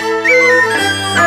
Música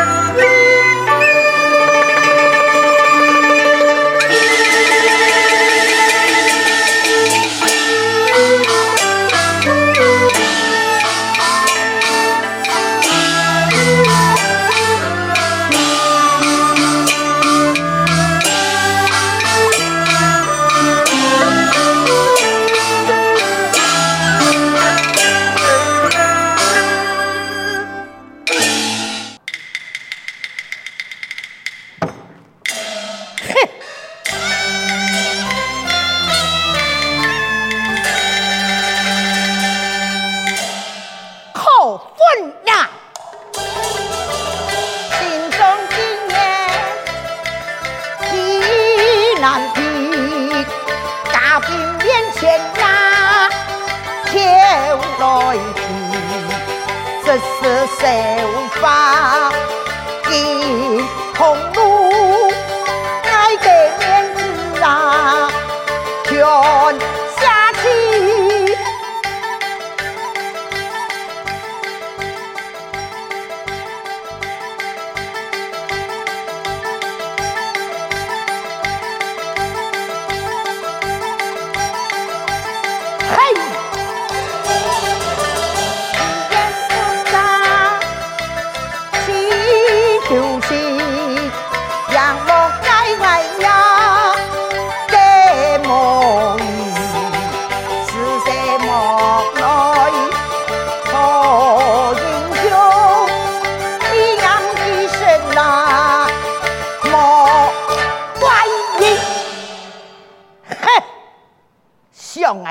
难敌，家兵面前压跳来去，这是谁？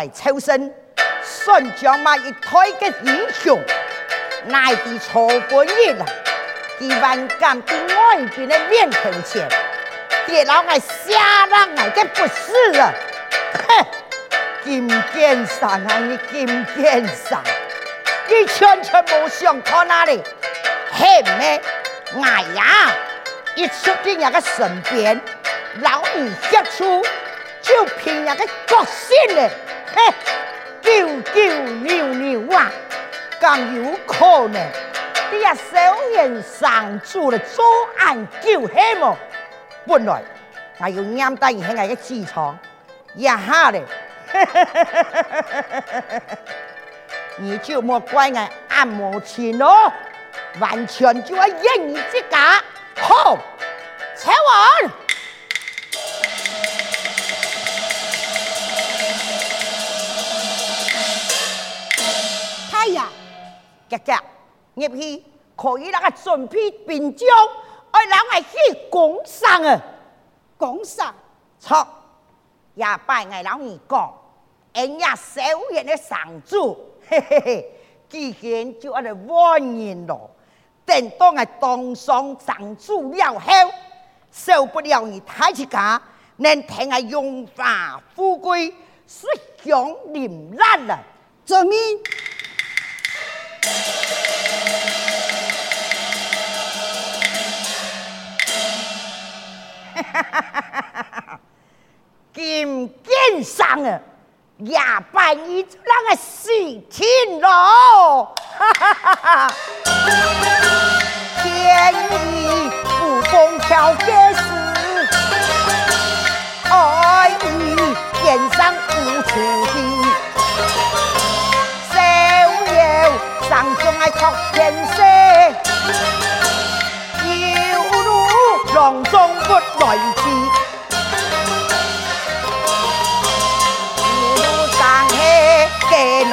抽身，孙将马一推嘅英雄，乃是曹本日啊！几万敢在外军的面前前，跌老爱下人爱嘅不是啊！哼，金剑山啊，你金剑山，你全全冇想到哪里？嘿咩？哎呀！一出进人嘅身边，老二吓出就凭人嘅个性咧。嘿，九九牛牛啊，更有可能你也少年上主了作案救黑么？本来我要念带一些我的机床，一下嘞，你就莫怪我按摩钱咯，完全就要应你这个好，请问。姐姐，入去可以那个准备兵将，爱让我去攻上啊！攻上错，也拜我老二讲，人家少爷的上主，嘿嘿嘿，既然就按照万人咯，等到我当上上主了后，受不了你太子家，能听我荣华富贵，是享临烂了，遵命。金剑上啊，也拜你这个喜庆咯！天衣无缝条结丝，爱意天上无处地，上中爱托天色，犹如浪中不来之。给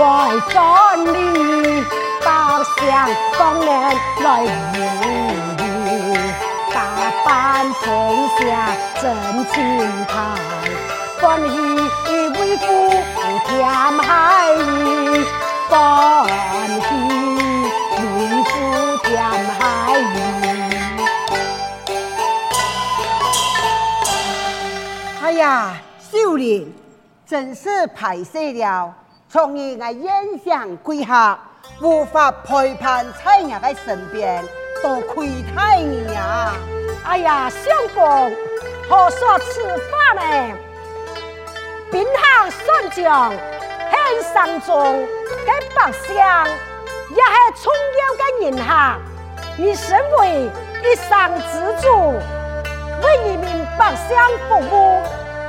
外分离，百姓当年来无大半天下真清泰，欢喜为父添海义，欢喜为父添海义。哎呀，秀莲，真是排泄了。从你我宴享归下，无法陪伴在你的身边，多亏太你呀！哎呀，相公，何说此话呢？兵行算将，献上中，给百姓也是重要的人哈。你身为一方之主，为一名百姓服务，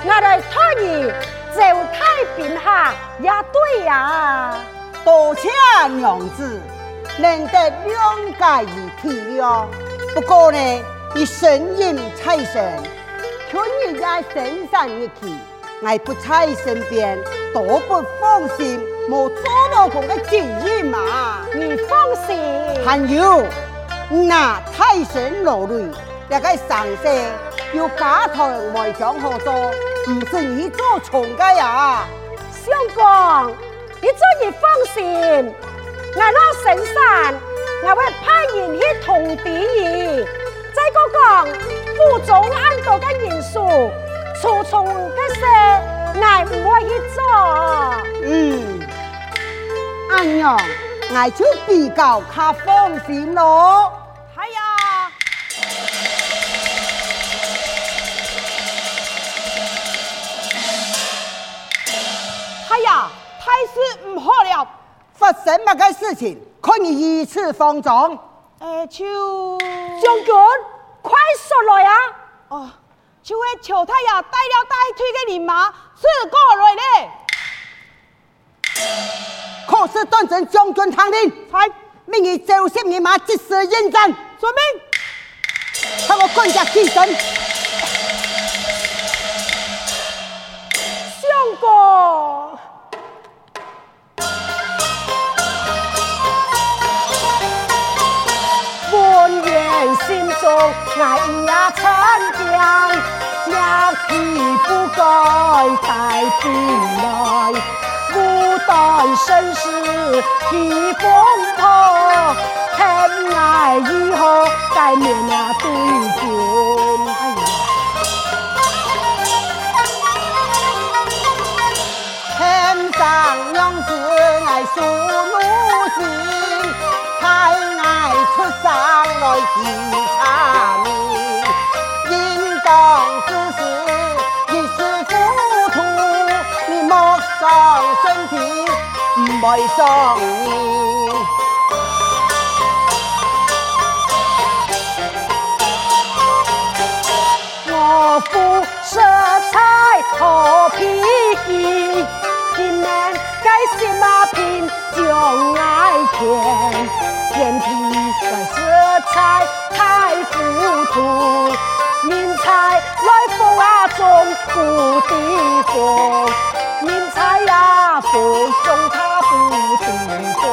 我来托你。走太平下也对呀、啊，多谢娘子，难得谅解与体谅。不过呢，你身孕在身，春日在深山一去，我不在身边，多不放心。莫做老公的经验嘛，你放心。还有，那太神劳累，那个上山要家财外长合作。不是你做错的呀，相公，你做你放心，我那深山，我会派人去通知你。再讲讲府中安多的人数，处处的事，我不会去做。嗯，阿娘，我就比较较放心咯。发生乜个事情？可以如此慌张？诶，就将军，快说来啊！哦，就系乔太爷带了带退的人马刺过来咧。可是断成将军听令，才命你召集人马及时应战。遵命。他我更加精神。相公。心中爱呀沉淀，两气不该带兵来，孤单生死披风破，恨爱以后该面啊对君。天上娘子爱书奴心，太爱出生。来提茶名，应当之时一时糊涂，你莫伤身体，唔爱伤你。我夫色彩好脾气，今年该什么品将爱天，天地怪色。彩太糊涂，明才来风啊中不的风，明才呀风中他不的风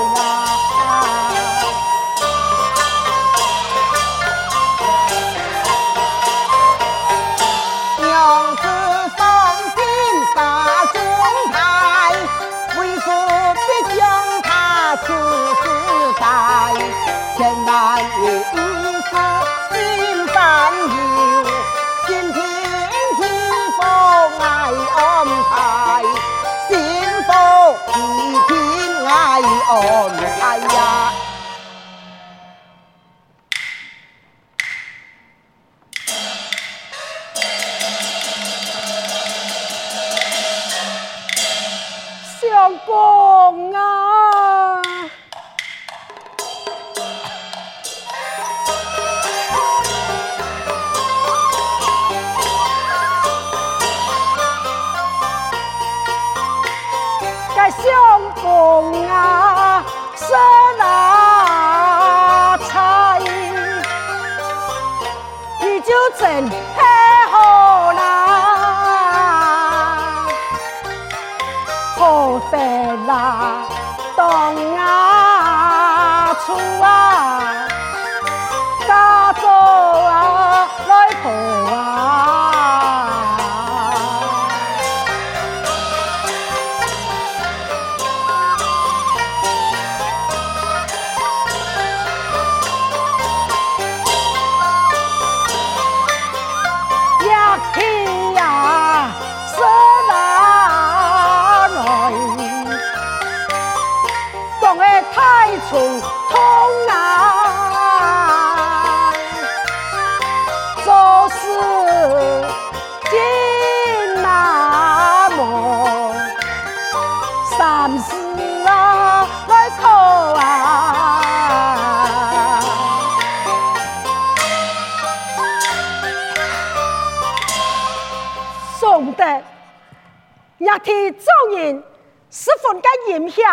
若替众人十分的严险，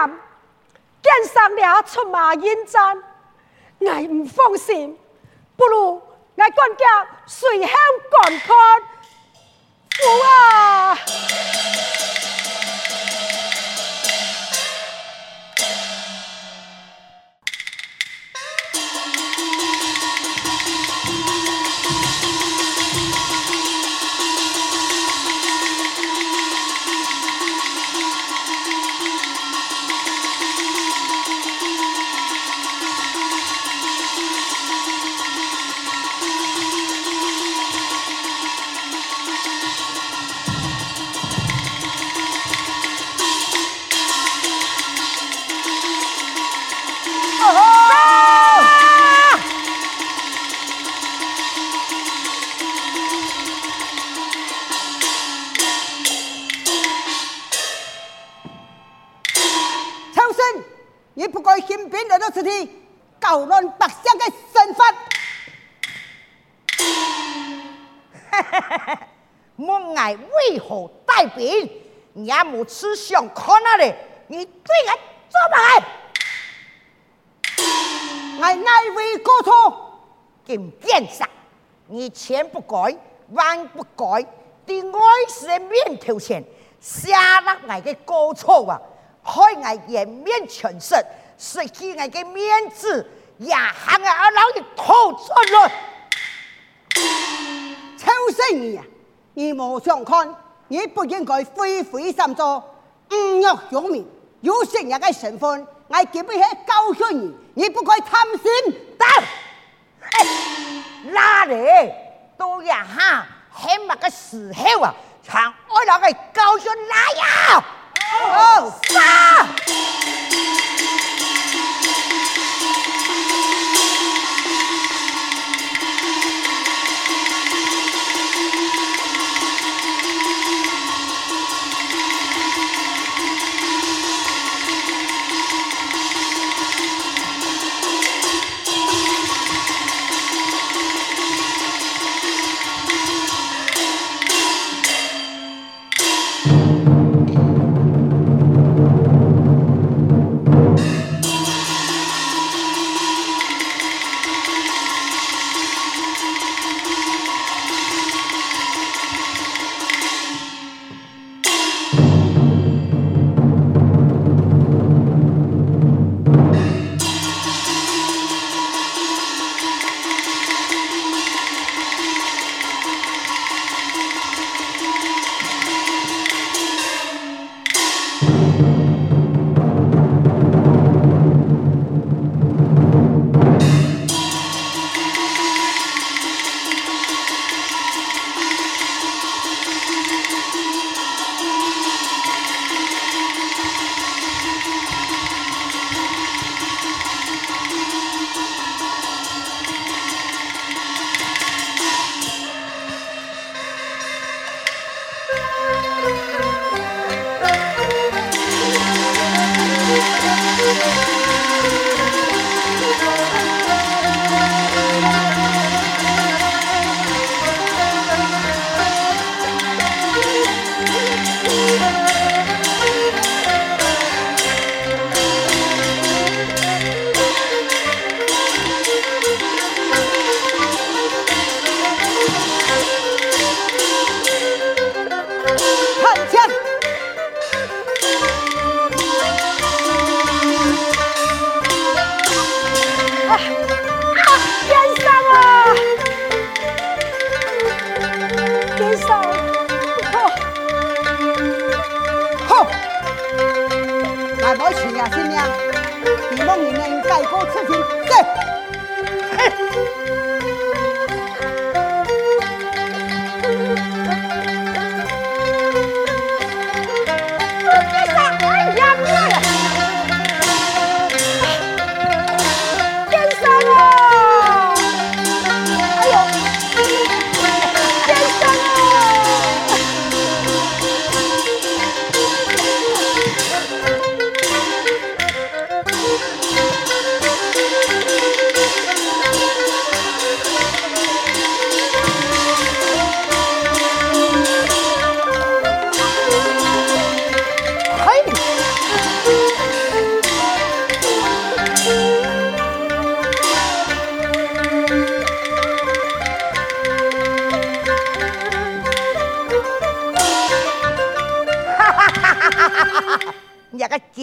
见上了出马应战，我唔放心，不如我管家随后观看，父啊！此地搞乱百姓的身份，莫爱为何带兵？也无吃相看那里，你对俺做乜？我哪位过错？金殿上，你千不该万不该，在外事的面头前下了我的过错啊！害我颜面全失。失去我的面子，也喊我二老爷吐出来。秋生儿啊，你莫想看，你不应该非非三作，误入乡民，有成人嘅身份，我绝不去教训你，你不该贪心。得，哪里都一下，起码个时候啊，让二老爷教训哪呀？哦，杀！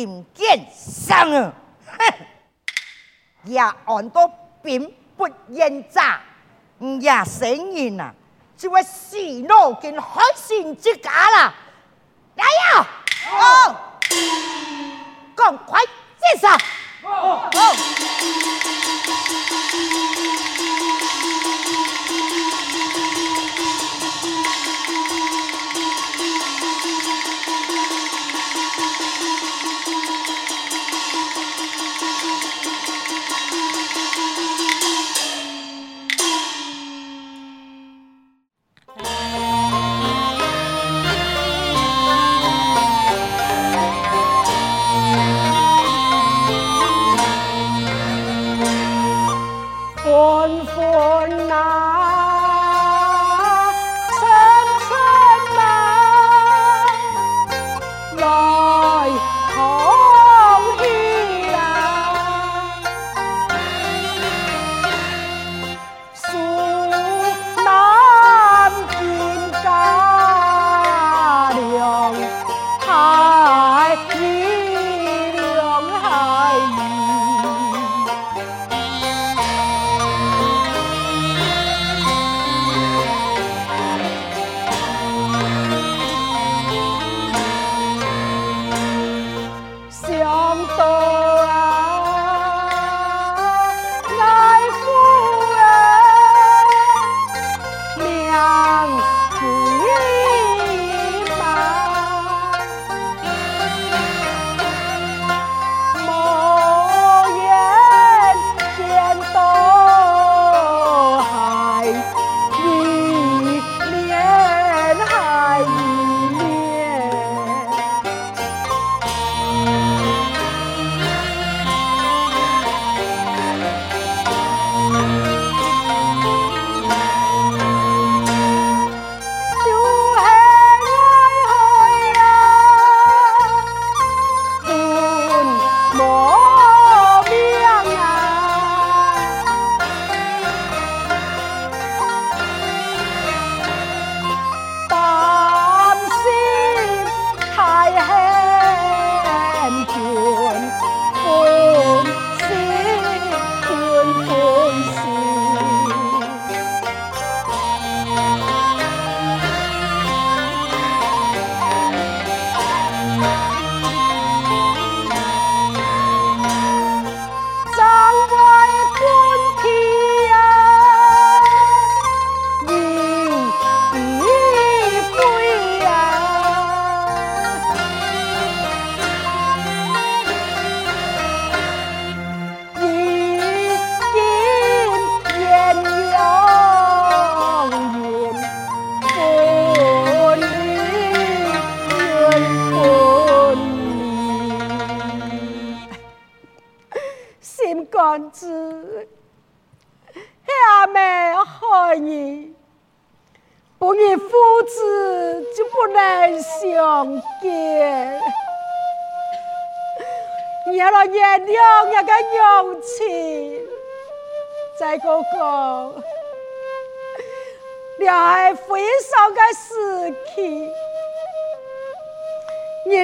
一个金剑生啊，哼！也按到兵不厌诈，也生人啊，就会洗脑跟害心之家啦！来呀！哦，赶快接上！哦哦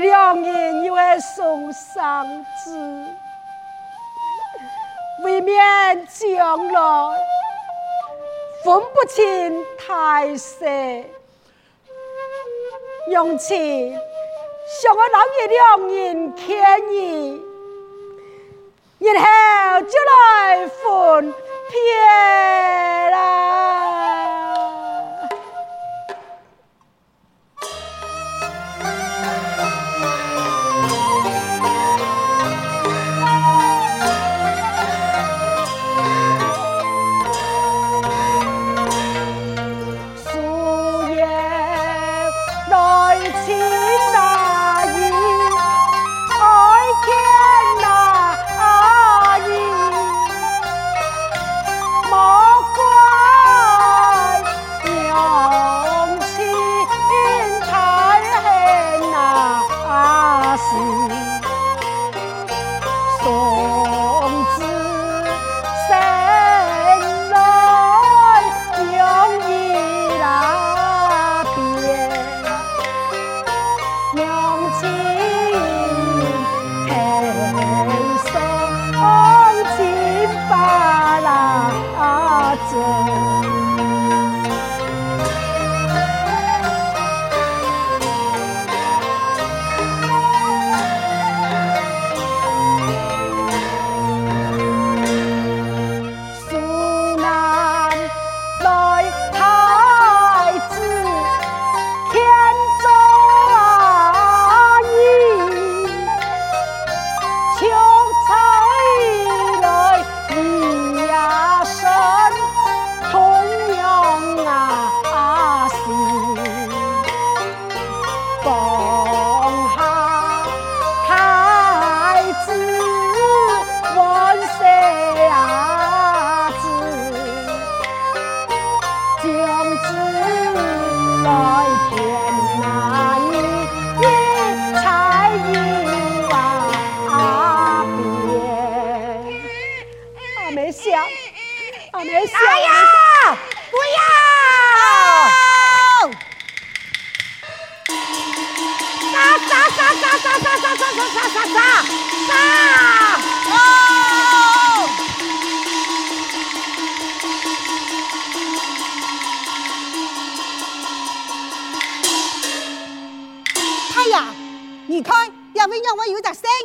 两人又会送丧子，未免将来分不清态势，用钱向我老爷两人献议，然后就来分。撇啦。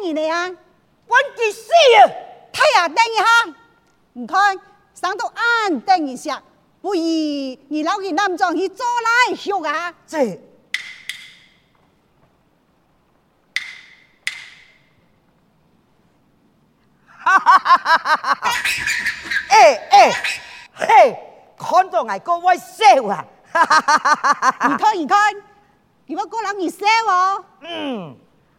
有只声音呢啊？我去死啊！太阳等一下，你看上到岸等一下，不如你老去南庄去做来学啊？这，哈哈哈哈哈哈！哎哎嘿，看到我哥会笑啊！哈哈哈哈哈哈！你看，你看，你们过来你笑哦。嗯，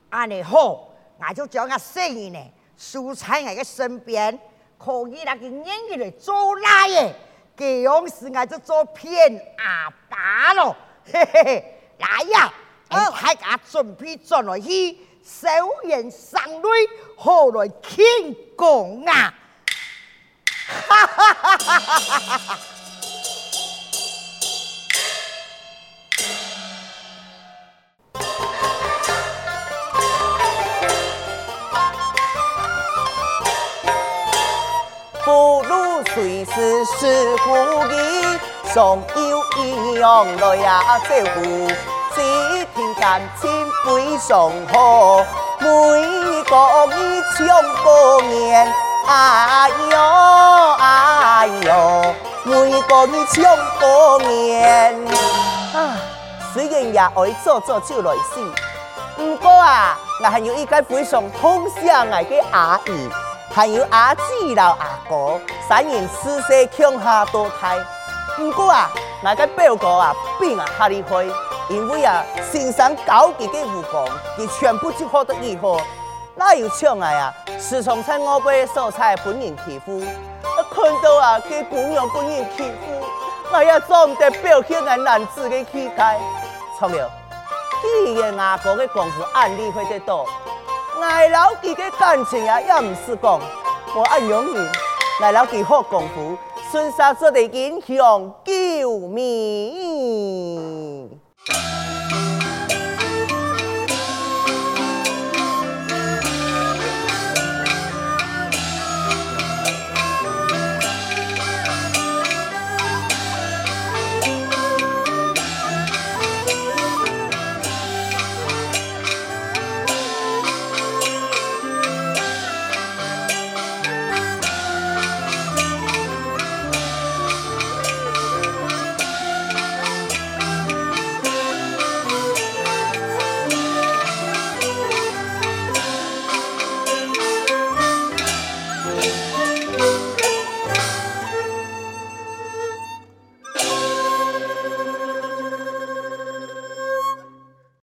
安尼好，我就将个生意呢，输在我嘅身边，可以那个演员来做来嘅，这样时我就做片阿爸咯，嘿嘿嘿，来呀，我大家准备转来去，手眼上泪，好来庆功啊！哈哈哈哈哈哈！随时是故意，总有一样来呀照顾，只听感情非常好，每个一唱过年，哎呦哎呦，每个一唱过年。啊，虽然也爱做做就来死，不过啊，我还有一个非常疼惜我的阿姨。还有阿姊老阿哥，三人四世强下多胎。不过啊，那个表哥啊，比我还厉害，因为啊，身上高级的武功，佢全部就学得以后，那有抢来啊，时常在我辈所在本人欺负，看到啊，佢姑娘本人欺负，我也做唔得表现个男子的气概。错了，既然阿哥的功夫按厉害得多。奶老几的感情啊，也唔是讲我按容易。爱老几好功夫，顺杀做的英雄救命。